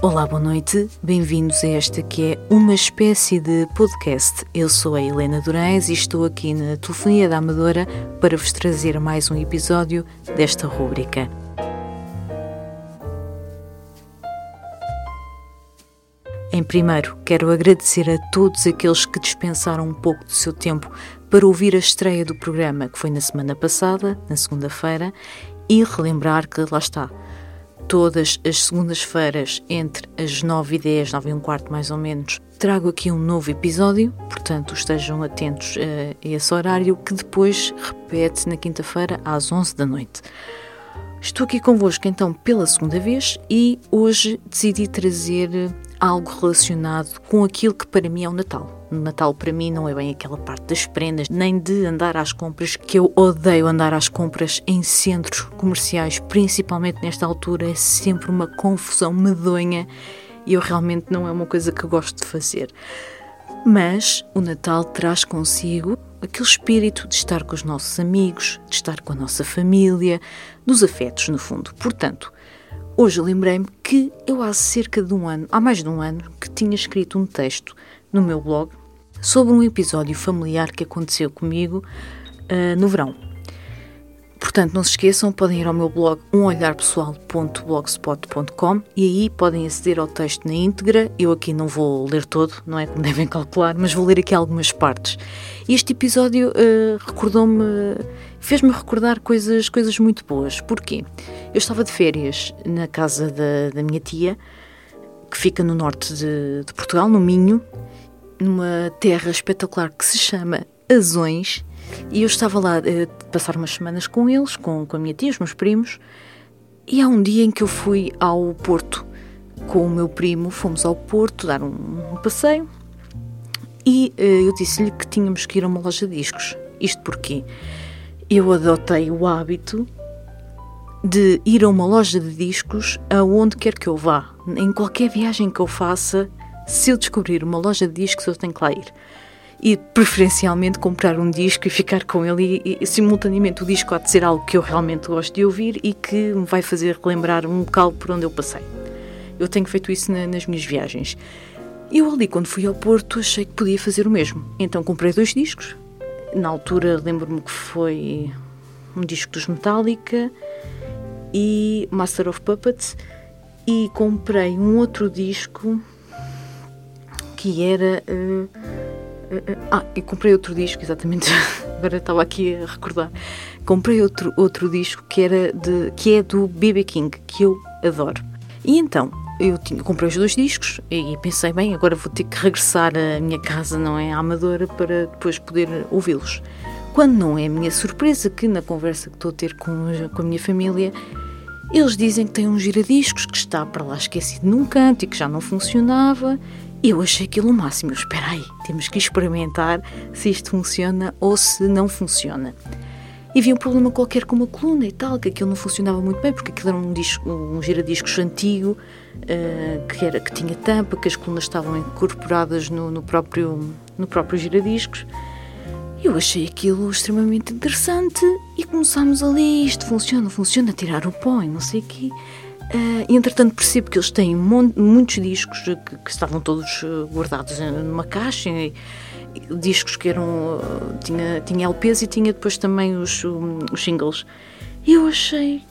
Olá, boa noite, bem-vindos a esta que é uma espécie de podcast. Eu sou a Helena Durães e estou aqui na Telefonia da Amadora para vos trazer mais um episódio desta rúbrica. Em primeiro, quero agradecer a todos aqueles que dispensaram um pouco do seu tempo para ouvir a estreia do programa, que foi na semana passada, na segunda-feira, e relembrar que lá está. Todas as segundas-feiras, entre as 9 e 10, 9 e um quarto mais ou menos, trago aqui um novo episódio, portanto estejam atentos a esse horário, que depois repete na quinta-feira às 11 da noite. Estou aqui convosco então pela segunda vez e hoje decidi trazer algo relacionado com aquilo que para mim é o Natal. O Natal para mim não é bem aquela parte das prendas, nem de andar às compras, que eu odeio andar às compras em centros comerciais, principalmente nesta altura, é sempre uma confusão medonha e eu realmente não é uma coisa que gosto de fazer. Mas o Natal traz consigo aquele espírito de estar com os nossos amigos, de estar com a nossa família, dos afetos, no fundo. Portanto, hoje lembrei-me que eu há cerca de um ano, há mais de um ano, que tinha escrito um texto no meu blog sobre um episódio familiar que aconteceu comigo uh, no verão. Portanto, não se esqueçam, podem ir ao meu blog umolharpessoal.blogspot.com e aí podem aceder ao texto na íntegra. Eu aqui não vou ler todo, não é como devem calcular, mas vou ler aqui algumas partes. Este episódio uh, recordou-me, fez-me recordar coisas, coisas muito boas. Porquê? Eu estava de férias na casa da, da minha tia, que fica no norte de, de Portugal, no Minho, numa terra espetacular que se chama Azões e eu estava lá a eh, passar umas semanas com eles, com, com a minha tia, os meus primos, e há um dia em que eu fui ao Porto com o meu primo, fomos ao Porto dar um, um passeio e uh, eu disse-lhe que tínhamos que ir a uma loja de discos. Isto porque eu adotei o hábito de ir a uma loja de discos aonde quer que eu vá. Em qualquer viagem que eu faça, se eu descobrir uma loja de discos, eu tenho que lá ir e preferencialmente comprar um disco e ficar com ele e, e, simultaneamente o disco há de ser algo que eu realmente gosto de ouvir e que me vai fazer relembrar um local por onde eu passei. Eu tenho feito isso na, nas minhas viagens. Eu ali quando fui ao Porto achei que podia fazer o mesmo. Então comprei dois discos. Na altura lembro-me que foi um disco dos Metallica e Master of Puppets e comprei um outro disco que era uh, ah, e comprei outro disco, exatamente. Agora estava aqui a recordar. Comprei outro, outro disco que, era de, que é do BB King, que eu adoro. E então, eu tinha, comprei os dois discos e pensei, bem, agora vou ter que regressar à minha casa, não é? À Amadora, para depois poder ouvi-los. Quando não é a minha surpresa que na conversa que estou a ter com, com a minha família, eles dizem que tem um giradiscos que está para lá esquecido num canto e que já não funcionava eu achei aquilo o máximo. Espera aí, temos que experimentar se isto funciona ou se não funciona. E havia um problema qualquer com uma coluna e tal, que aquilo não funcionava muito bem, porque aquilo era um, disco, um giradiscos antigo, uh, que, era, que tinha tampa, que as colunas estavam incorporadas no, no próprio, no próprio giradiscos. Eu achei aquilo extremamente interessante e começámos ali, isto funciona, funciona, tirar o pó e não sei o quê. Uh, entretanto, percebo que eles têm muitos discos que, que, estavam todos eh, guardados numa caixa, e, discos que eram. Uh, tinha, tinha LPs e tinha depois também os, os singles. E eu achei.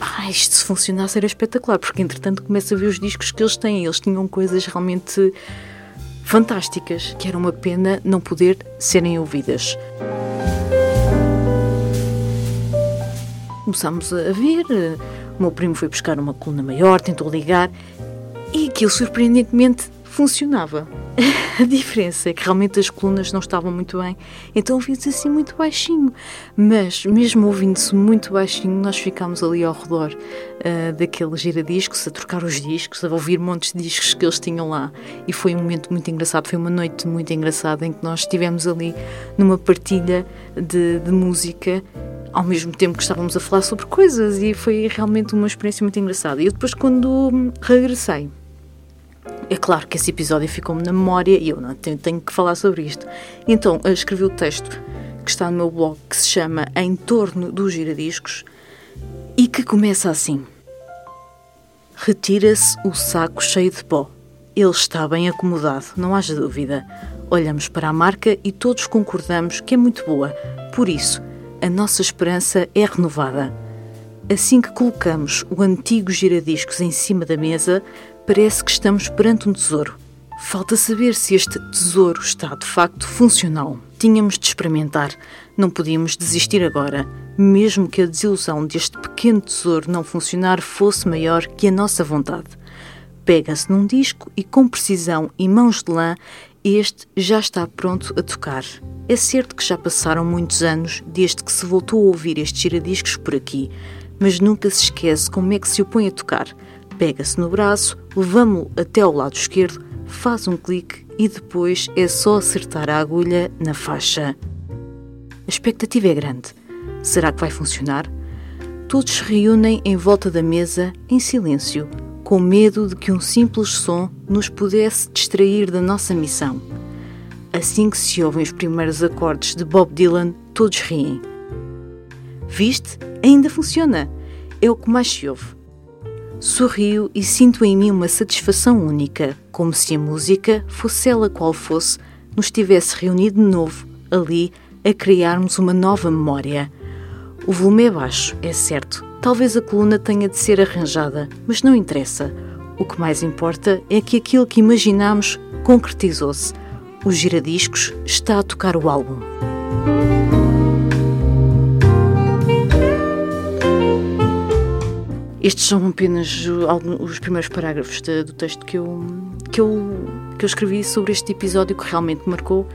Ah, isto se funcionasse era espetacular, porque entretanto começo a ver os discos que eles têm. Eles tinham coisas realmente fantásticas, que era uma pena não poder serem ouvidas. Começámos a ver o meu primo foi buscar uma coluna maior, tentou ligar e aquilo surpreendentemente funcionava. A diferença é que realmente as colunas não estavam muito bem, então ouvia-se assim muito baixinho. Mas, mesmo ouvindo-se muito baixinho, nós ficámos ali ao redor uh, daquele giradiscos, a trocar os discos, a ouvir montes de discos que eles tinham lá. E foi um momento muito engraçado, foi uma noite muito engraçada em que nós estivemos ali numa partilha de, de música ao mesmo tempo que estávamos a falar sobre coisas e foi realmente uma experiência muito engraçada. E eu depois, quando regressei, é claro que esse episódio ficou-me na memória e eu não tenho, tenho, que falar sobre isto. Então, escrevi o texto que está no meu blog que se chama Em torno dos giradiscos e que começa assim. Retira-se o saco cheio de pó. Ele está bem acomodado, não haja dúvida. Olhamos para a marca e todos concordamos que é muito boa. Por isso, a nossa esperança é renovada. Assim que colocamos o antigo giradiscos em cima da mesa, parece que estamos perante um tesouro. Falta saber se este tesouro está de facto funcional. Tínhamos de experimentar. Não podíamos desistir agora, mesmo que a desilusão deste pequeno tesouro não funcionar fosse maior que a nossa vontade. Pega-se num disco e, com precisão e mãos de lã, este já está pronto a tocar. É certo que já passaram muitos anos desde que se voltou a ouvir estes giradiscos por aqui, mas nunca se esquece como é que se opõe a tocar. Pega-se no braço, levamo-lo até ao lado esquerdo, faz um clique e depois é só acertar a agulha na faixa. A expectativa é grande. Será que vai funcionar? Todos se reúnem em volta da mesa, em silêncio, com medo de que um simples som nos pudesse distrair da nossa missão. Assim que se ouvem os primeiros acordes de Bob Dylan, todos riem. Viste? Ainda funciona! É o que mais se ouve. Sorrio e sinto em mim uma satisfação única, como se a música, fosse ela qual fosse, nos tivesse reunido de novo, ali, a criarmos uma nova memória. O volume é baixo, é certo. Talvez a coluna tenha de ser arranjada, mas não interessa. O que mais importa é que aquilo que imaginámos concretizou-se. O giradiscos está a tocar o álbum. Estes são apenas os primeiros parágrafos do texto que eu, que, eu, que eu escrevi sobre este episódio que realmente marcou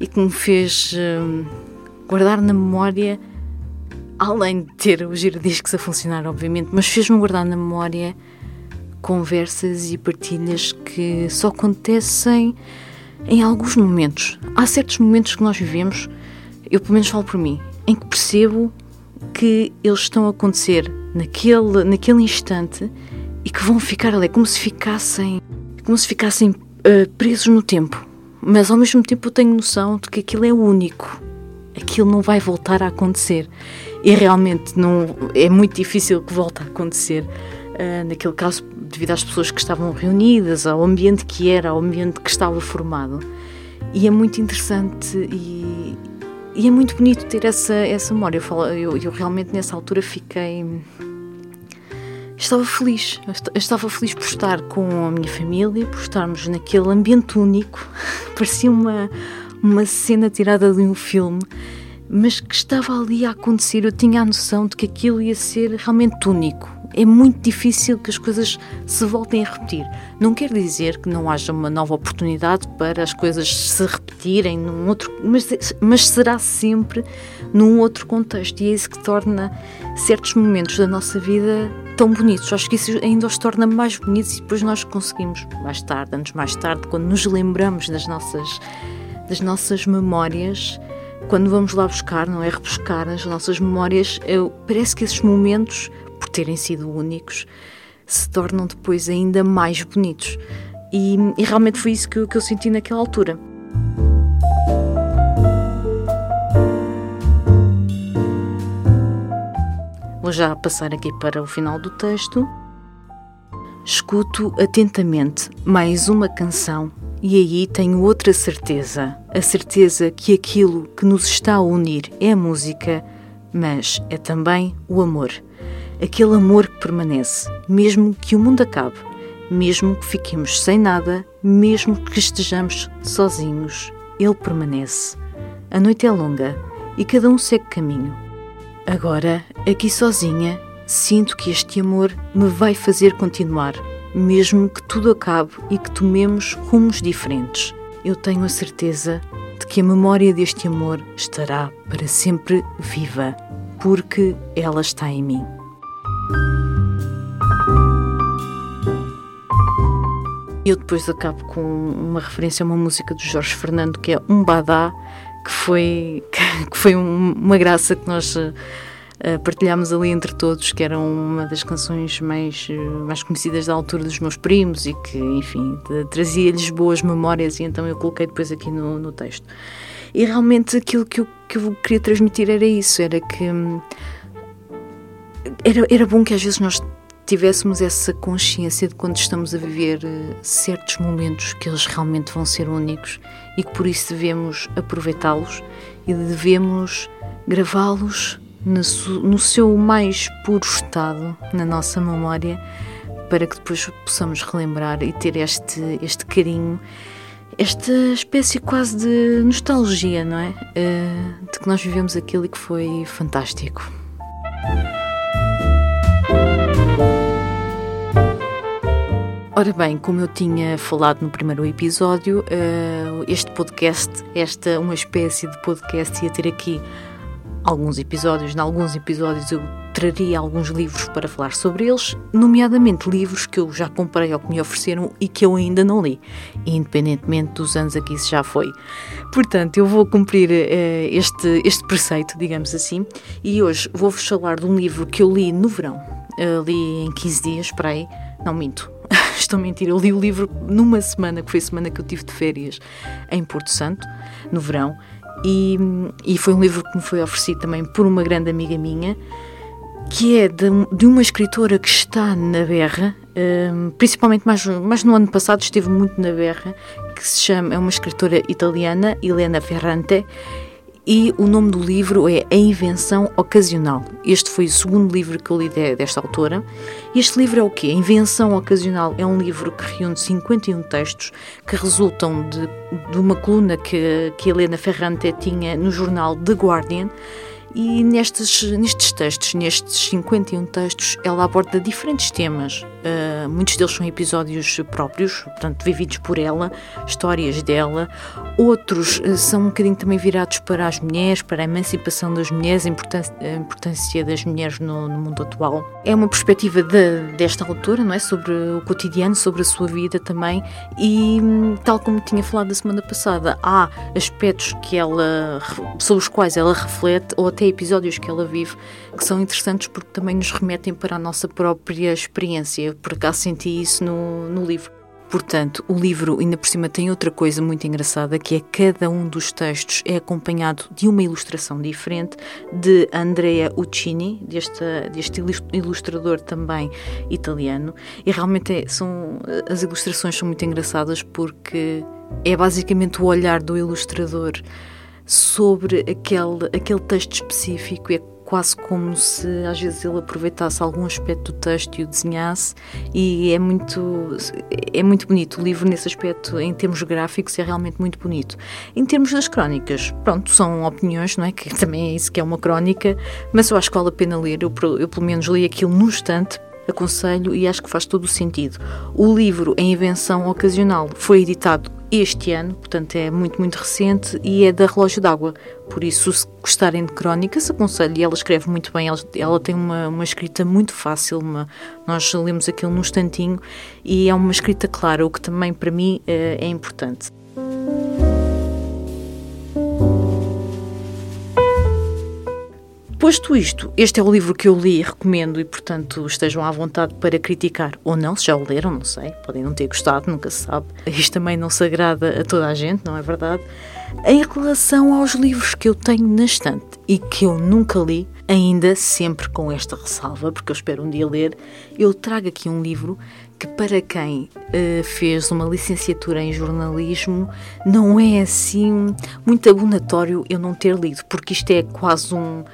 e que me fez hum, guardar na memória, além de ter os giradiscos a funcionar, obviamente, mas fez-me guardar na memória conversas e partilhas que só acontecem em alguns momentos. Há certos momentos que nós vivemos, eu pelo menos falo por mim, em que percebo que eles estão a acontecer naquele, naquele instante e que vão ficar ali, como se ficassem, como se ficassem uh, presos no tempo. Mas ao mesmo tempo eu tenho noção de que aquilo é único. Aquilo não vai voltar a acontecer. E realmente não é muito difícil que volte a acontecer. Uh, naquele caso, devido às pessoas que estavam reunidas, ao ambiente que era, ao ambiente que estava formado. E é muito interessante e, e é muito bonito ter essa, essa memória. Eu, falo, eu, eu realmente nessa altura fiquei. Estava feliz. Eu estava feliz por estar com a minha família, por estarmos naquele ambiente único. Parecia uma, uma cena tirada de um filme, mas que estava ali a acontecer. Eu tinha a noção de que aquilo ia ser realmente único é muito difícil que as coisas se voltem a repetir. Não quer dizer que não haja uma nova oportunidade para as coisas se repetirem num outro, mas, mas será sempre num outro contexto e é isso que torna certos momentos da nossa vida tão bonitos. Acho que isso ainda os torna mais bonitos e depois nós conseguimos mais tarde, anos mais tarde, quando nos lembramos das nossas das nossas memórias quando vamos lá buscar, não é? Rebuscar as nossas memórias, eu, parece que esses momentos por terem sido únicos, se tornam depois ainda mais bonitos. E, e realmente foi isso que que eu senti naquela altura. Vou já passar aqui para o final do texto. Escuto atentamente mais uma canção e aí tenho outra certeza. A certeza que aquilo que nos está a unir é a música, mas é também o amor aquele amor que permanece, mesmo que o mundo acabe, mesmo que fiquemos sem nada, mesmo que estejamos sozinhos, ele permanece. A noite é longa e cada um segue caminho. Agora, aqui sozinha, sinto que este amor me vai fazer continuar, mesmo que tudo acabe e que tomemos rumos diferentes. Eu tenho a certeza de que a memória deste amor estará para sempre viva, porque ela está em mim. Eu depois acabo com uma referência a uma música do Jorge Fernando que é Um Badá, que foi, que foi uma graça que nós partilhámos ali entre todos, que era uma das canções mais, uh, mais conhecidas da altura dos meus primos e que, enfim, trazia-lhes boas memórias e então eu coloquei depois aqui no, no texto. E realmente aquilo que eu, que eu queria transmitir era isso, era que hum, era, era bom que às vezes nós tivéssemos essa consciência de quando estamos a viver uh, certos momentos que eles realmente vão ser únicos e que por isso devemos aproveitá-los e devemos gravá-los no, seu mais puro estado na nossa memória para que depois possamos relembrar e ter este, este carinho, esta espécie quase de nostalgia, não é? Uh, de que nós vivemos aquilo e que foi fantástico. Ora bem, como eu tinha falado no primeiro episódio, eh, este podcast, esta uma espécie de podcast ia ter aqui alguns episódios. Em alguns episódios eu traria alguns livros para falar sobre eles, nomeadamente livros que eu já comprei ou que me ofereceram e que eu ainda não li, independentemente dos anos aqui isso já foi. Portanto, eu vou cumprir uh, este, este preceito, digamos assim, e hoje vou-vos falar de um livro que eu li no verão. Uh, li em 15 dias, para aí, não minto, estou a mentir, eu li o livro numa semana, que foi a semana que eu tive de férias em Porto Santo, no verão, e, e foi um livro que me foi oferecido também por uma grande amiga minha, que é de, de uma escritora que está na berra, um, principalmente mais, mais no ano passado esteve muito na berra, que se chama, é uma escritora italiana, Helena Ferrante, e o nome do livro é A Invenção Ocasional. Este foi o segundo livro que eu li de, desta autora. Este livro é o quê? Invenção Ocasional é um livro que reúne 51 textos que resultam de, de uma coluna que, que Helena Ferrante tinha no jornal The Guardian e nestes, nestes textos, nestes 51 textos, ela aborda diferentes temas. Uh, muitos deles são episódios próprios, portanto, vividos por ela, histórias dela. Outros uh, são um bocadinho também virados para as mulheres, para a emancipação das mulheres, a importância, a importância das mulheres no, no, mundo atual. É uma perspectiva de, desta autora, não é? Sobre o cotidiano, sobre a sua vida também. E, tal como tinha falado da semana passada, há aspectos que ela, sobre os quais ela reflete, ou até até episódios que ela vive que são interessantes porque também nos remetem para a nossa própria experiência. Por acaso senti isso no, no livro. Portanto, o livro, ainda por cima, tem outra coisa muito engraçada, que é cada um dos textos é acompanhado de uma ilustração diferente de Andrea Uccini, deste, deste ilustrador também italiano. E realmente é, são, as ilustrações são muito engraçadas porque é basicamente o olhar do ilustrador sobre aquele, aquele texto específico. É quase como se às vezes ele aproveitasse algum aspecto do texto e o desenhasse e é muito é muito bonito o livro nesse aspecto em termos gráficos é realmente muito bonito em termos das crónicas pronto são opiniões não é que também é isso que é uma crónica mas eu acho que vale a pena ler eu, eu pelo menos li aquilo no instante aconselho e acho que faz todo o sentido. O livro, A Invenção Ocasional, foi editado este ano, portanto é muito, muito recente e é da Relógio d'Água. Por isso, se gostarem de crónicas, aconselho. E ela escreve muito bem, ela, ela tem uma, uma escrita muito fácil, uma, nós lemos aquilo num instantinho e é uma escrita clara, o que também para mim é, é importante. Posto isto, este é o livro que eu li e recomendo e, portanto, estejam à vontade para criticar ou não, se já o leram, não sei, podem não ter gostado, nunca se sabe. Isto também não se agrada a toda a gente, não é verdade? Em relação aos livros que eu tenho na estante e que eu nunca li, ainda sempre com esta ressalva, porque eu espero um dia ler, eu trago aqui um livro que para quem uh, fez uma licenciatura em jornalismo não é assim muito abonatório eu não ter lido, porque isto é quase um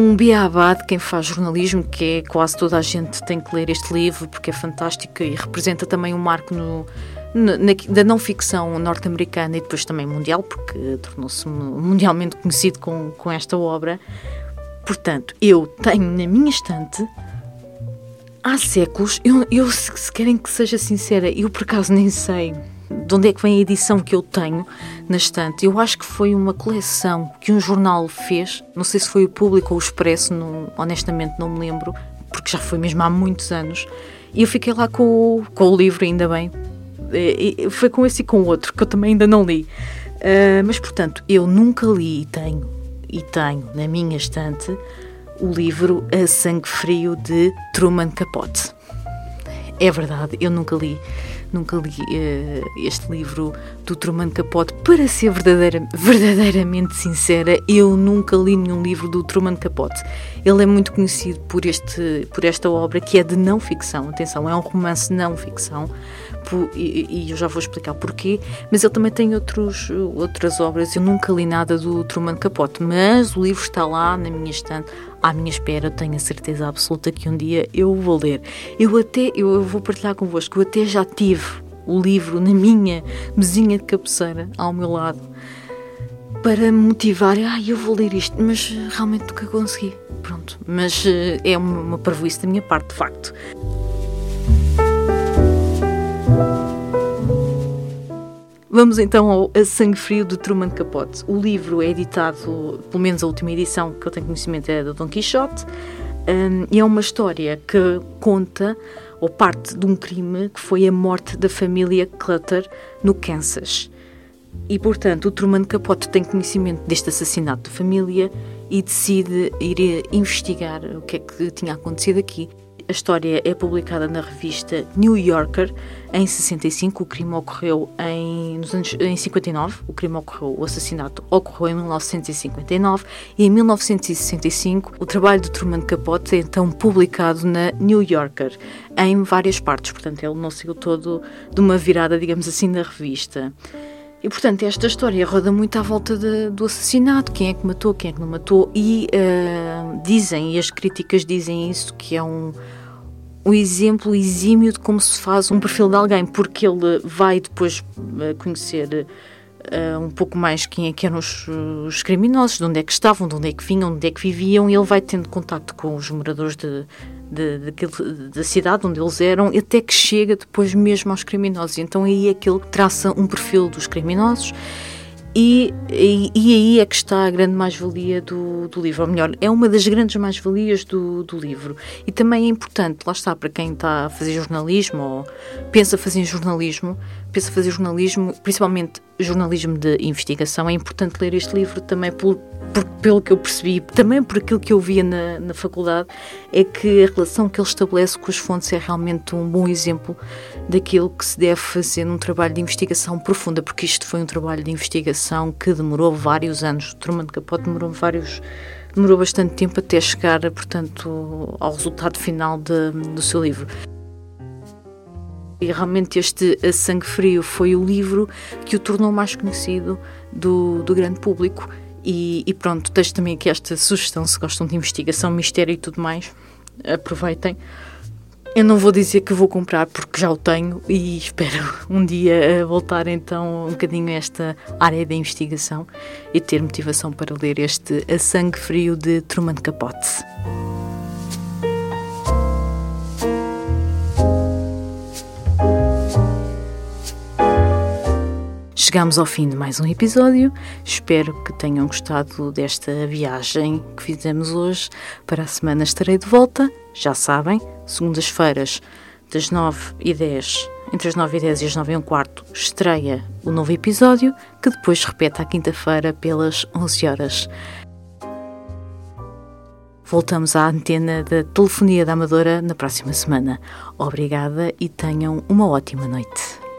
um beabá de quem faz jornalismo, que é quase toda a gente tem que ler este livro porque é fantástico e representa também um marco no, na, da não ficção norte-americana e depois também mundial, porque tornou-se mundialmente conhecido com, com esta obra. Portanto, eu tenho na minha estante há séculos, eu, eu se querem que seja sincera, eu por acaso nem sei de onde é que vem a edição que eu tenho na estante. Eu acho que foi uma coleção que um jornal fez, não sei se foi o Público ou o Expresso, não, honestamente não me lembro, porque já foi mesmo há muitos anos. E eu fiquei lá com, com o livro, ainda bem. E, foi com esse e com outro, que eu também ainda não li. Uh, mas, portanto, eu nunca li e tenho, e tenho na minha estante, o livro A Sangue Frio de Truman Capote. É verdade, eu nunca li nunca li uh, este livro do Truman Capote. Para ser verdadeira, verdadeiramente sincera, eu nunca li nenhum livro do Truman Capote. Ele é muito conhecido por, este, por esta obra que é de não ficção. Atenção, é um romance não ficção. E, e eu já vou explicar porquê, mas ele também tem outros, outras obras. Eu nunca li nada do Truman Capote, mas o livro está lá na minha estante à minha espera, tenho a certeza absoluta que um dia eu vou ler. Eu até, eu vou partilhar convosco, eu até já tive o livro na minha mesinha de cabeceira ao meu lado para me motivar, ai, eu vou ler isto, mas realmente nunca consegui. Pronto, mas eh, é uma, uma da minha parte, de facto. Vamos então ao A Sangue Frio de Truman Capote. O livro é editado, pelo menos a última edição que eu tenho conhecimento é da Don Quixote, um, e é uma história que conta ou parte de um crime que foi a morte da família Clutter no Kansas. E, portanto, o Truman Capote tem conhecimento deste assassinato de família e decide ir investigar o que é que tinha acontecido aqui a história é publicada na revista New Yorker em 65. O crime ocorreu em, nos anos, em 59. O crime ocorreu, o assassinato ocorreu em 1959 e em 1965 o trabalho de Truman Capote é então publicado na New Yorker em várias partes. Portanto, ele não saiu todo de uma virada, digamos assim, na revista. E portanto, esta história roda muito à volta de, do assassinato: quem é que matou, quem é que não matou, e uh, dizem, e as críticas dizem isso, que é um, um exemplo exímio de como se faz um perfil de alguém, porque ele vai depois eh, conhecer uh, um pouco mais quem é que eram os, os, criminosos, de onde é que estavam, de onde é que vinham, de onde é que viviam, e ele vai tendo contato com os moradores de, de, da cidade onde eles eram, até que chega depois mesmo aos criminosos. Então aí é que ele traça um perfil dos criminosos e, e, e, aí é que está a grande mais-valia do, do, livro, ou melhor, é uma das grandes mais-valias do, do, livro. E também é importante, lá está, para quem está a fazer jornalismo ou pensa fazer jornalismo, pensa fazer jornalismo, principalmente jornalismo de investigação, é importante ler este livro também por, por, pelo que eu percebi, também por aquilo que eu via na, na faculdade, é que a relação que ele estabelece com as fontes é realmente um bom exemplo daquilo que se deve fazer num trabalho de investigação profunda, porque isto foi um trabalho de investigação que demorou vários anos. O Truman Capote demorou vários demorou bastante tempo até chegar, portanto, ao resultado final de, do seu livro. E realmente este A Sangue Frio foi o livro que o tornou mais conhecido do, do grande público. E, e pronto, deixo também aqui esta sugestão, se gostam de investigação, mistério e tudo mais, aproveitem. Eu não vou dizer que vou comprar porque já o tenho e espero um dia voltar então um bocadinho a esta área da investigação e ter motivação para ler este A Sangue Frio de Truman Capote. Chegamos ao fim de mais um episódio. Espero que tenham gostado desta viagem que fizemos hoje. Para a semana estarei de volta. Já sabem, segundas-feiras, das 9 e 10, entre as 9 e 10 e as 9 e um quarto, estreia o novo episódio, que depois repete à quinta-feira pelas 11 horas. Voltamos à antena da Telefonia da Amadora na próxima semana. Obrigada e tenham uma ótima noite.